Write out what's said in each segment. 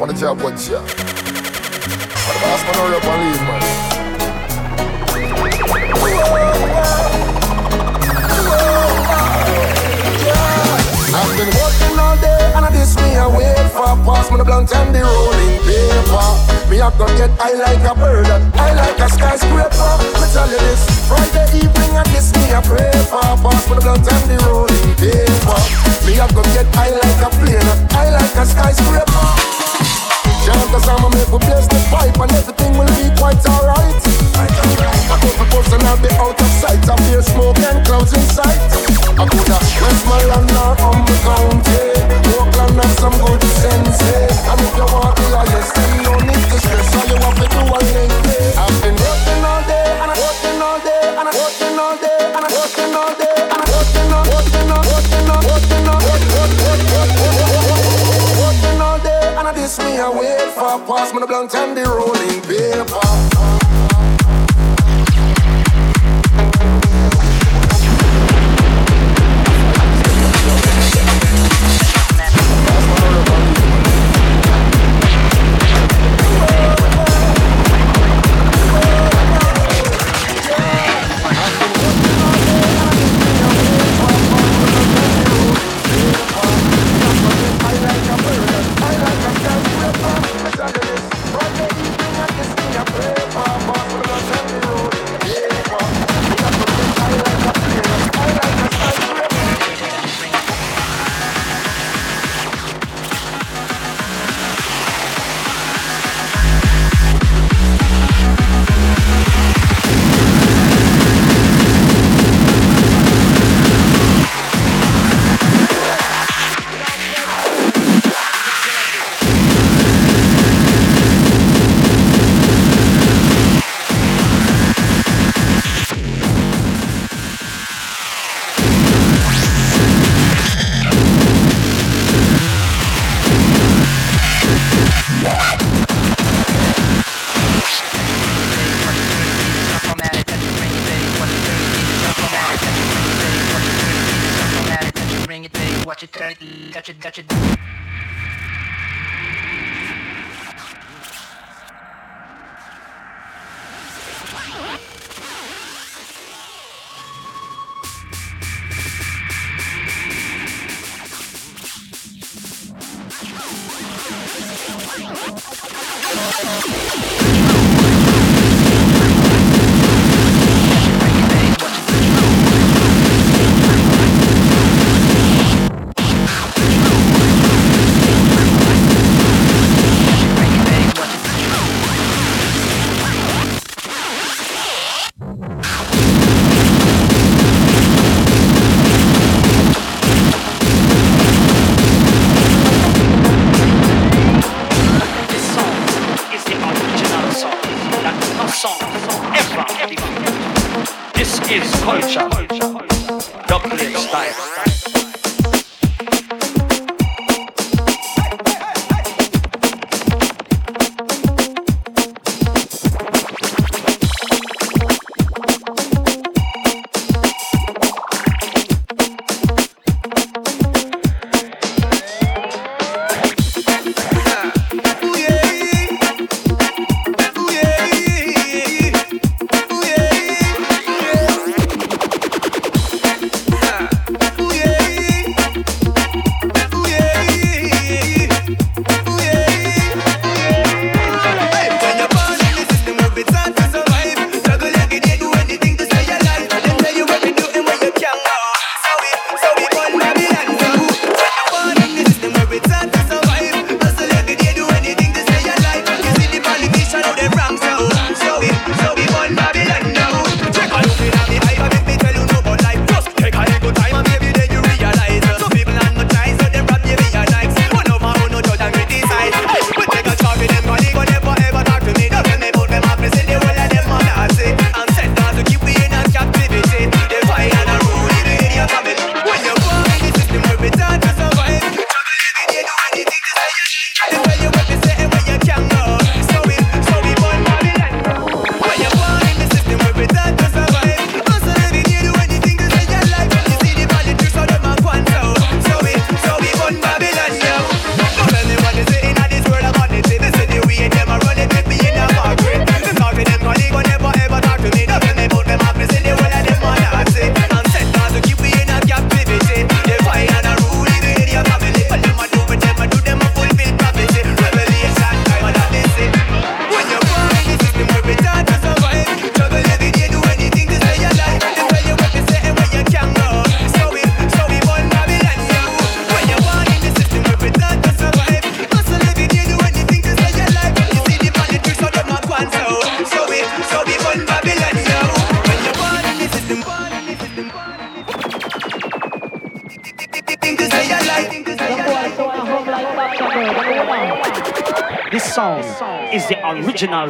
five minutes left on the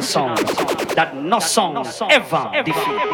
song that no song ever defeat.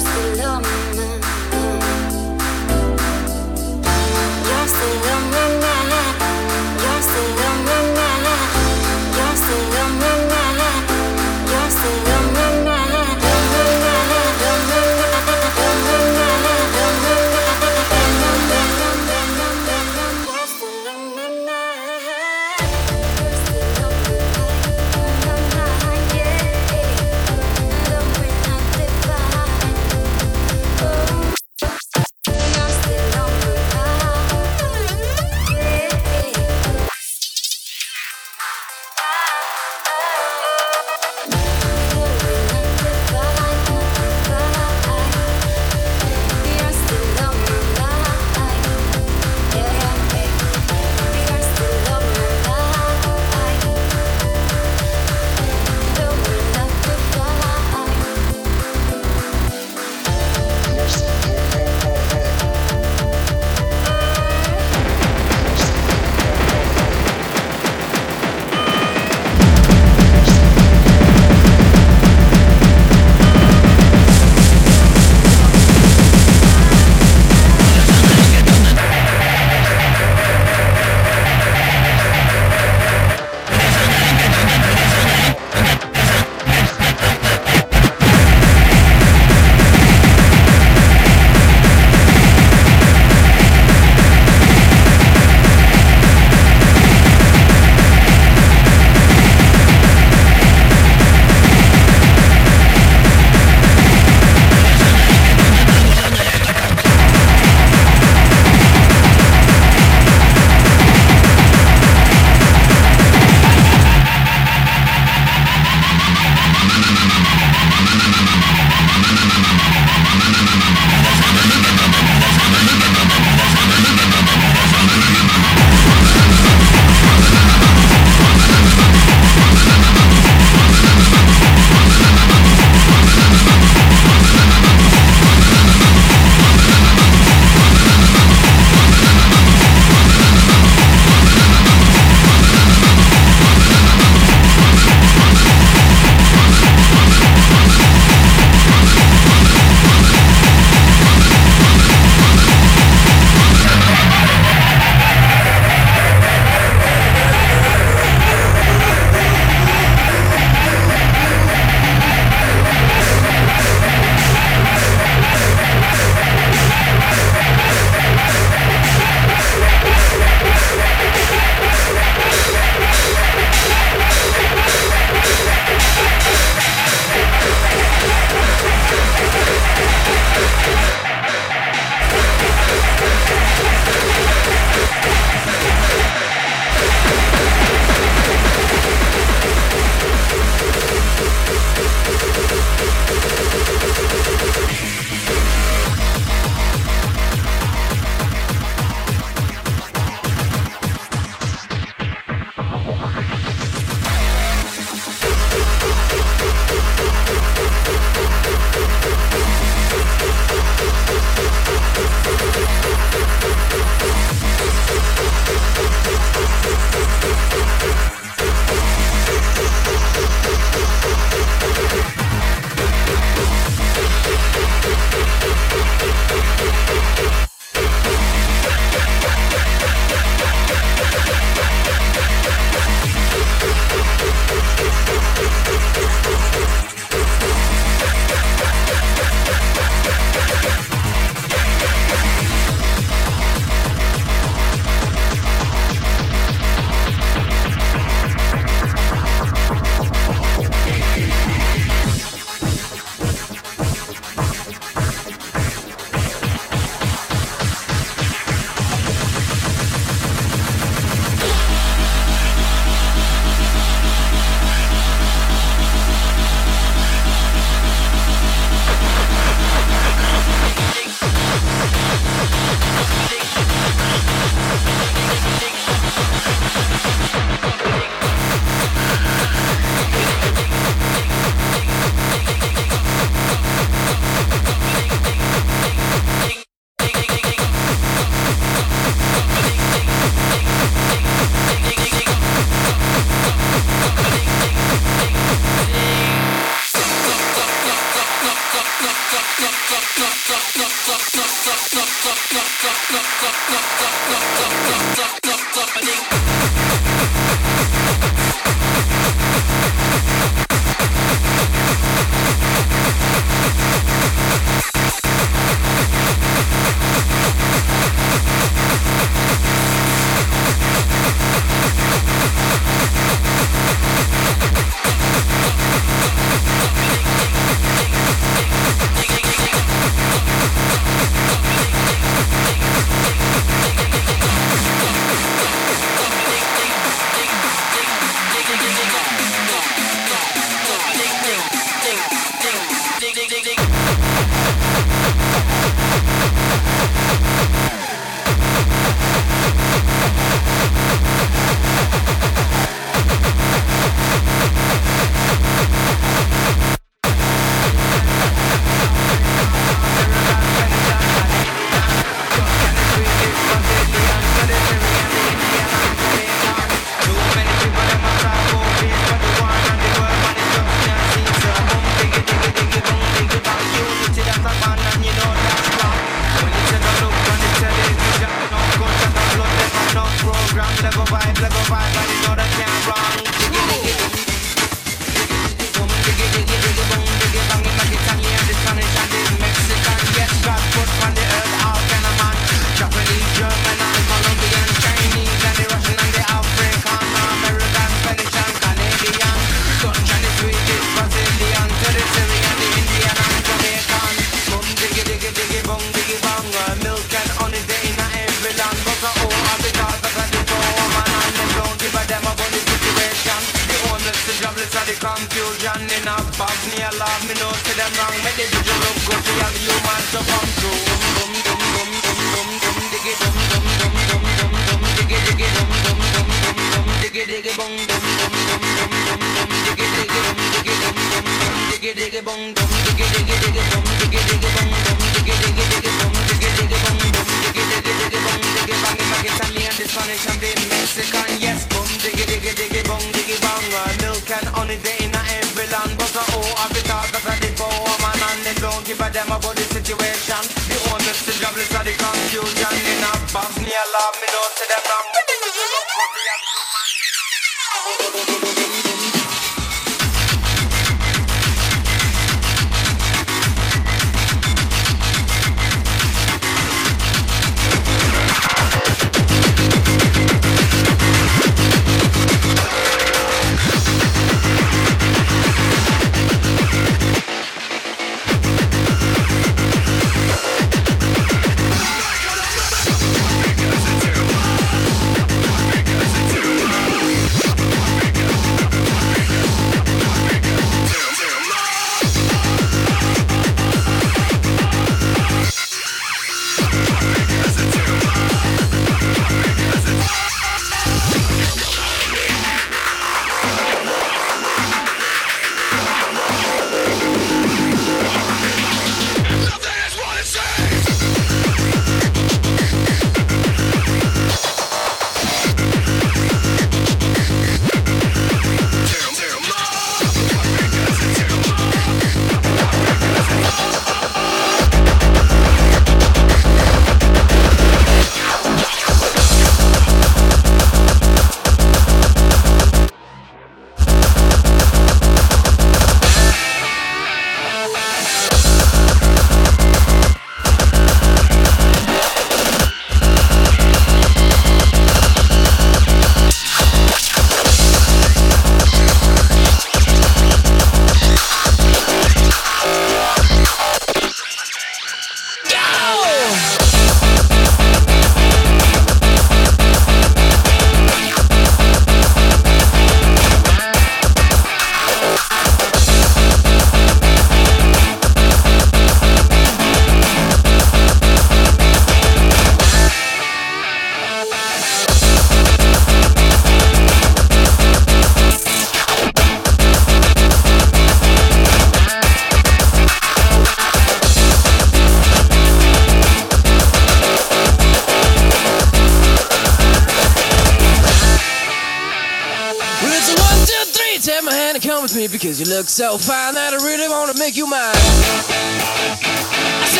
first to love me.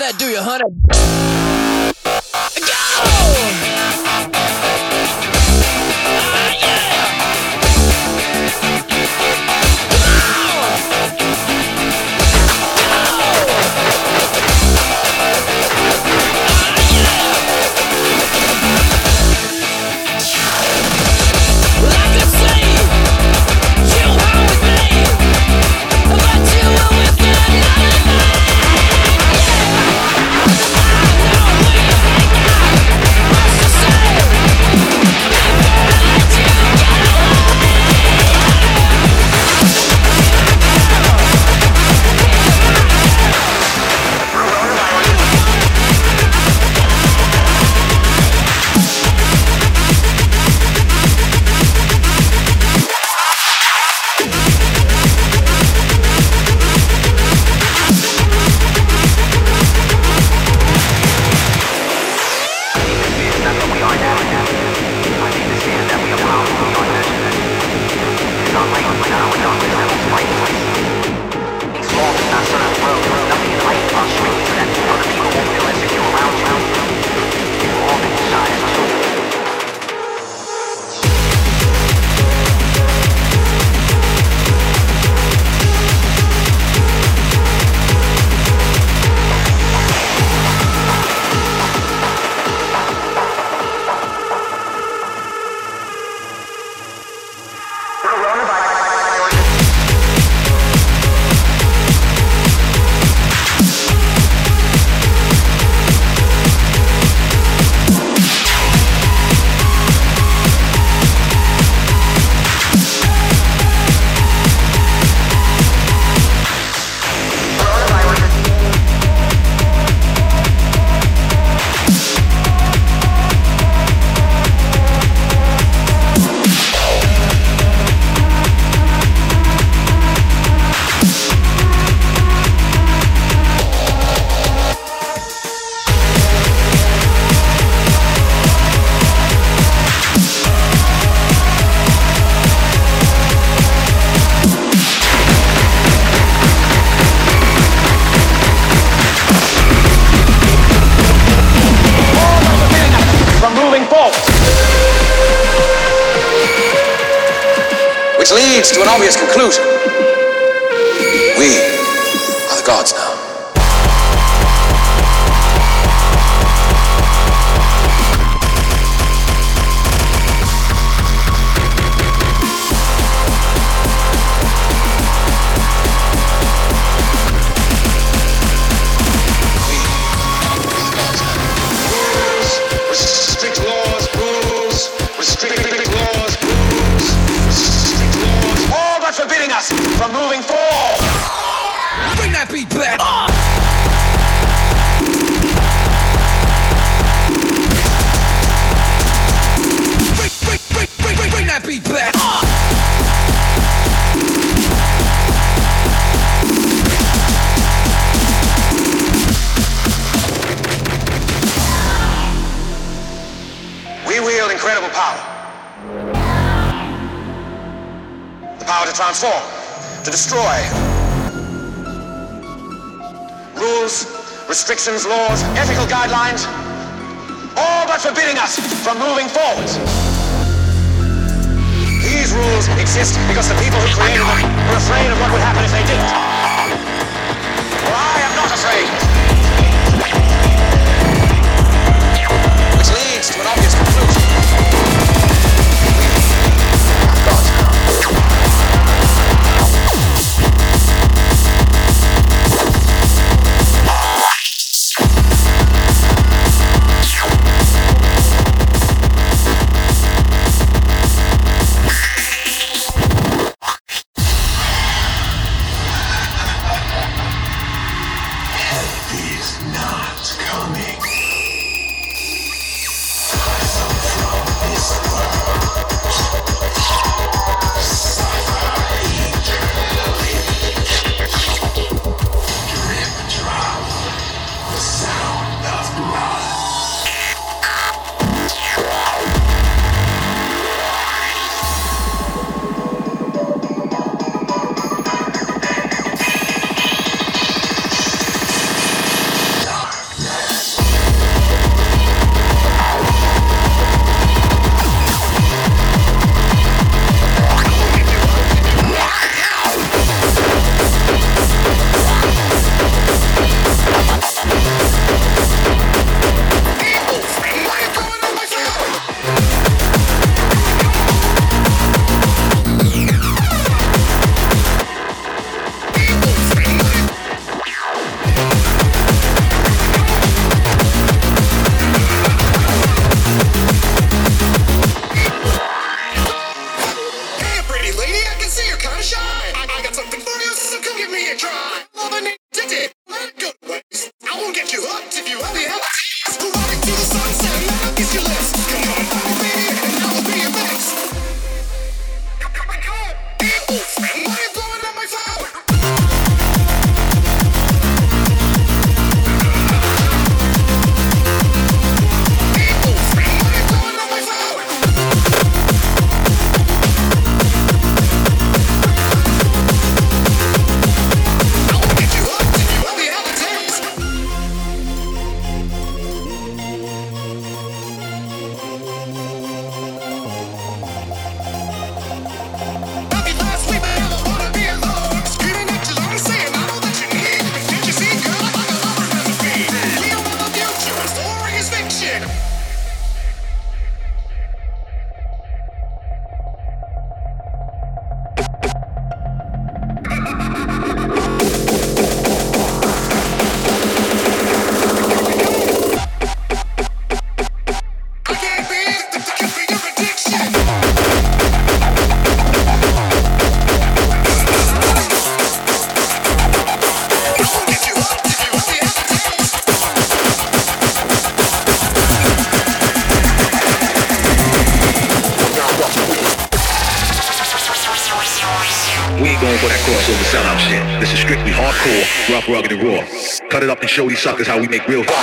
That, do you, honey? suckers how we make real.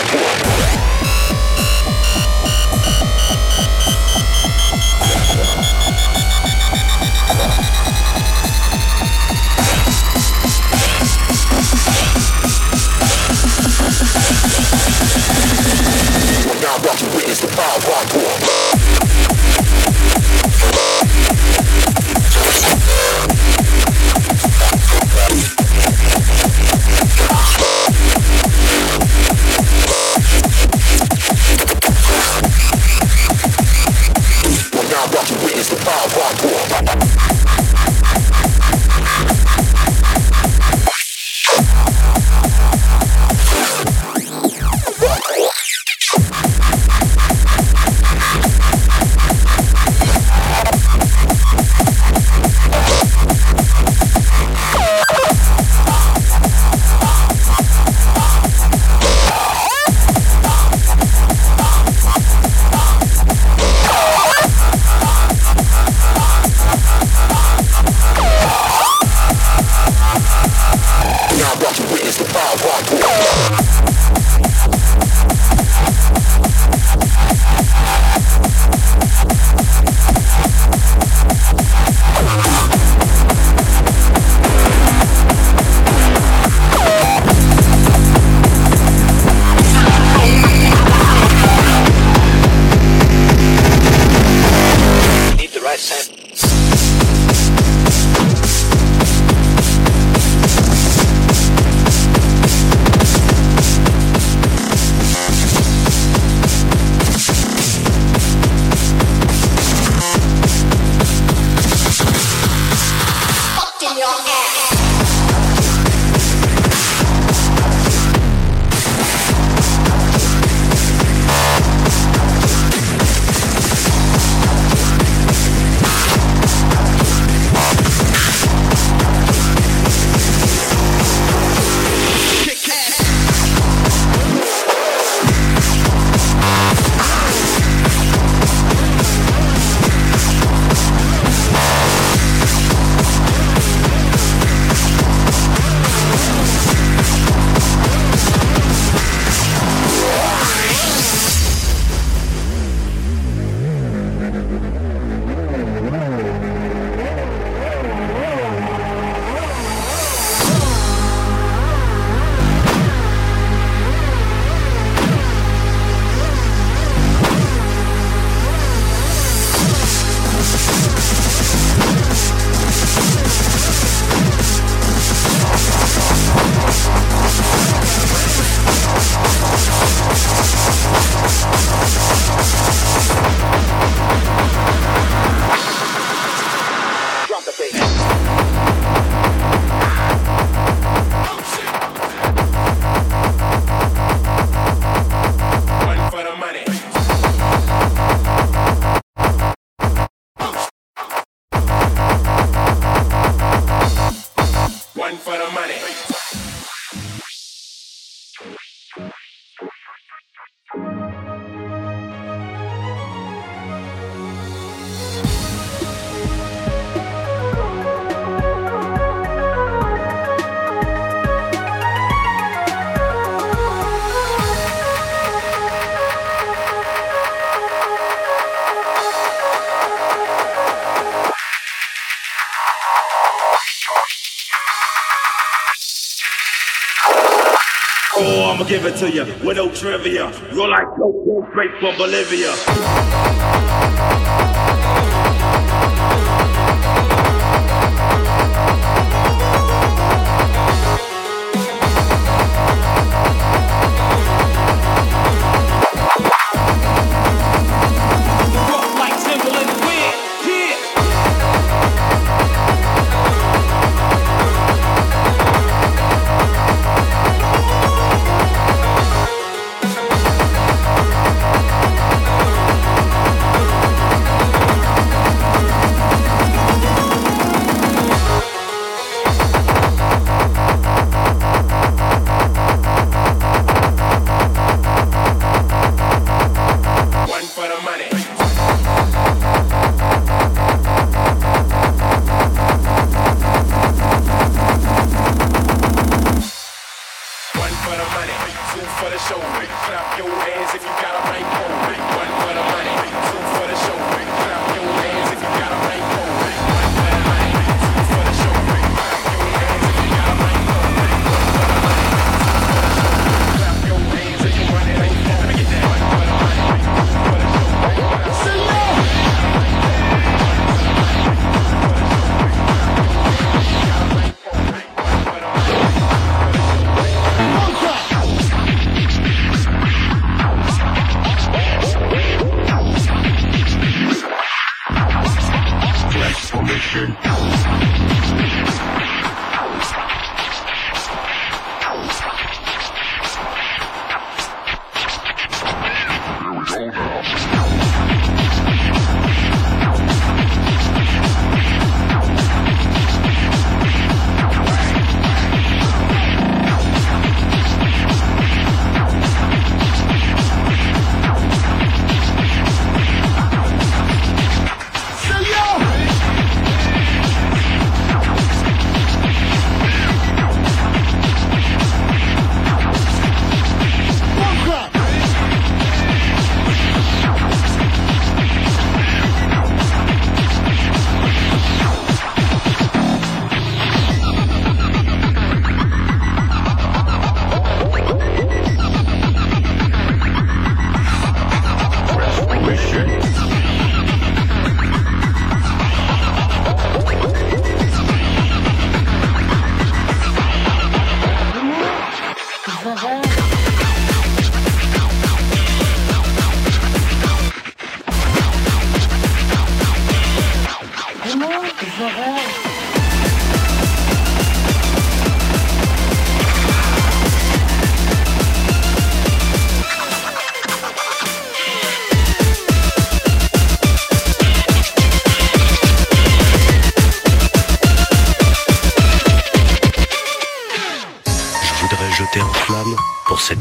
to you with no trivia. Roll like cocaine straight from Bolivia.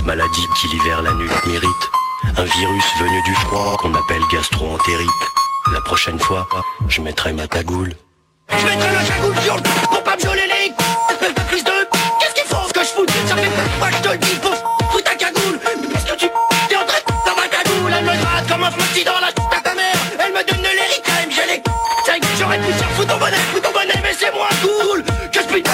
Maladie qui l'hiver la nuit m'irrite. Un virus venu du froid qu'on appelle gastro-entérite. La prochaine fois, je mettrai ma cagoule. Je mettrai la cagoule sur le pour pas me geler les Qu'est-ce qu'ils font ce que je fous? Ça fait moi je te le dis, faut fous ta cagoule Parce que tu t'es en train de dans ma cagoule? Elle me gratte comme un petit dans la à ta mère Elle me donne de l'héritage, j'ai les j'aurais pu dire fous ton bonnet, fous ton bonnet Mais c'est moins cool que je putain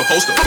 a poster.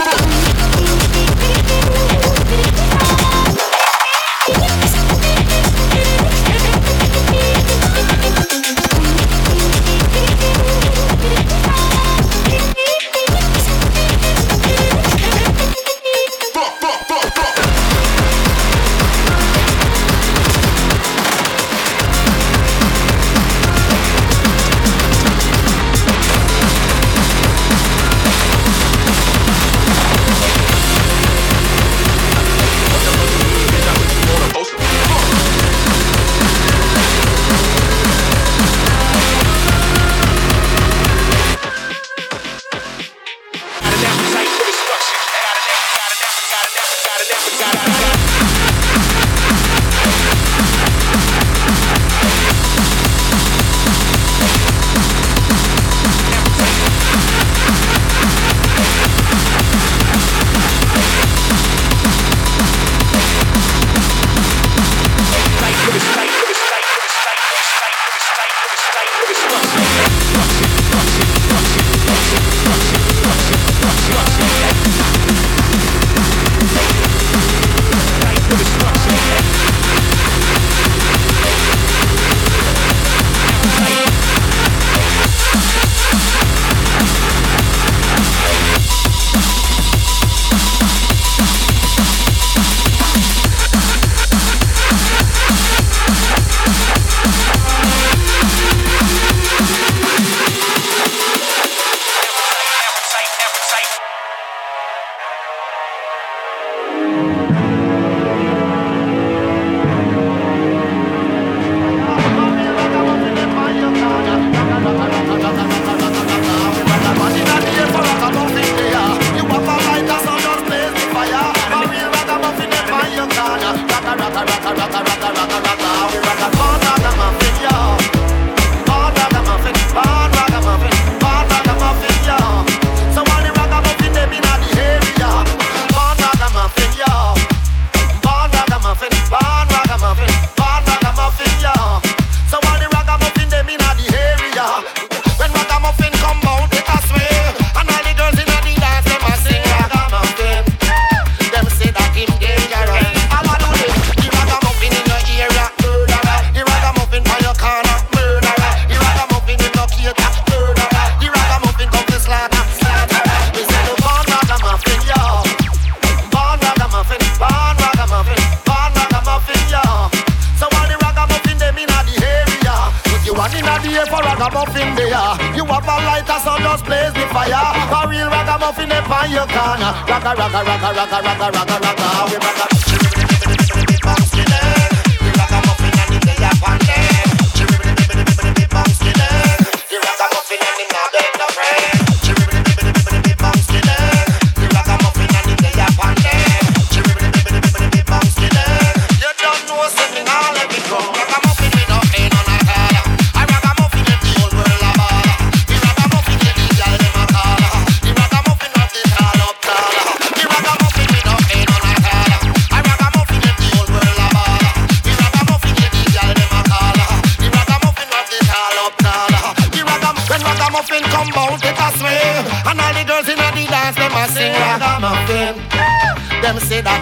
up a lighter, so just blaze the fire. A real ragamuffin up on your corner. Rocka, rocka, rocka, rocka, rocka, rocka, rocka. We rocka.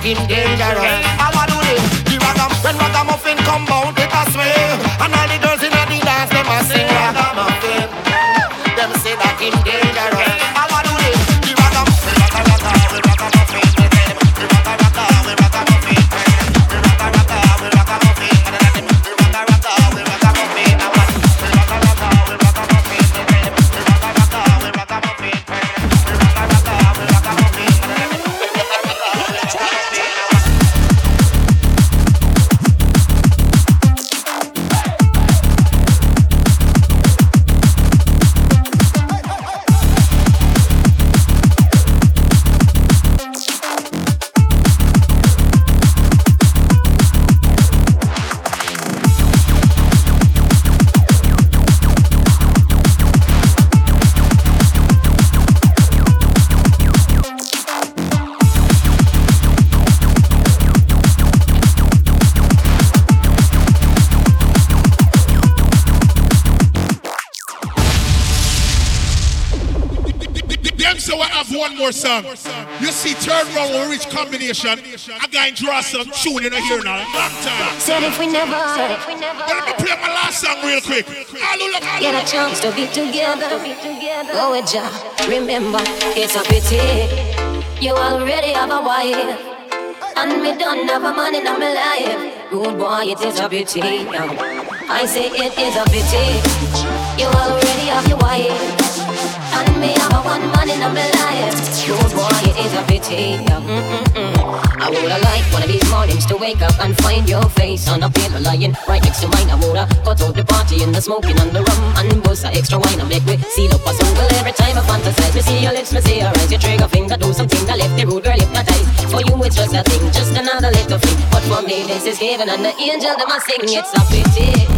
talking dangerous. More song. You see, third round we reach combination. A guy draw some tune in here now. Long time. Said if we never, But let me play my last song real quick. All all get a chance to be together, go with ya. Remember, it's a pity you already have a wife, and me don't have a man in my life. Good boy, it is a pity. I say it is a pity you already have your wife. And me have a one man in my life. Good boy, it is a pity. Mm-mm-mm. I woulda liked one of these mornings to wake up and find your face on a pillow lying right next to mine. I woulda cut out the party and the smoking and the rum and bust a extra wine and make we seal up a every time I fantasize. Me see your lips, me see your eyes, your trigger finger do something that left the rude girl hypnotized. For you it's just a thing, just another little thing. But for me this is heaven and the angel them a sing. It's a pity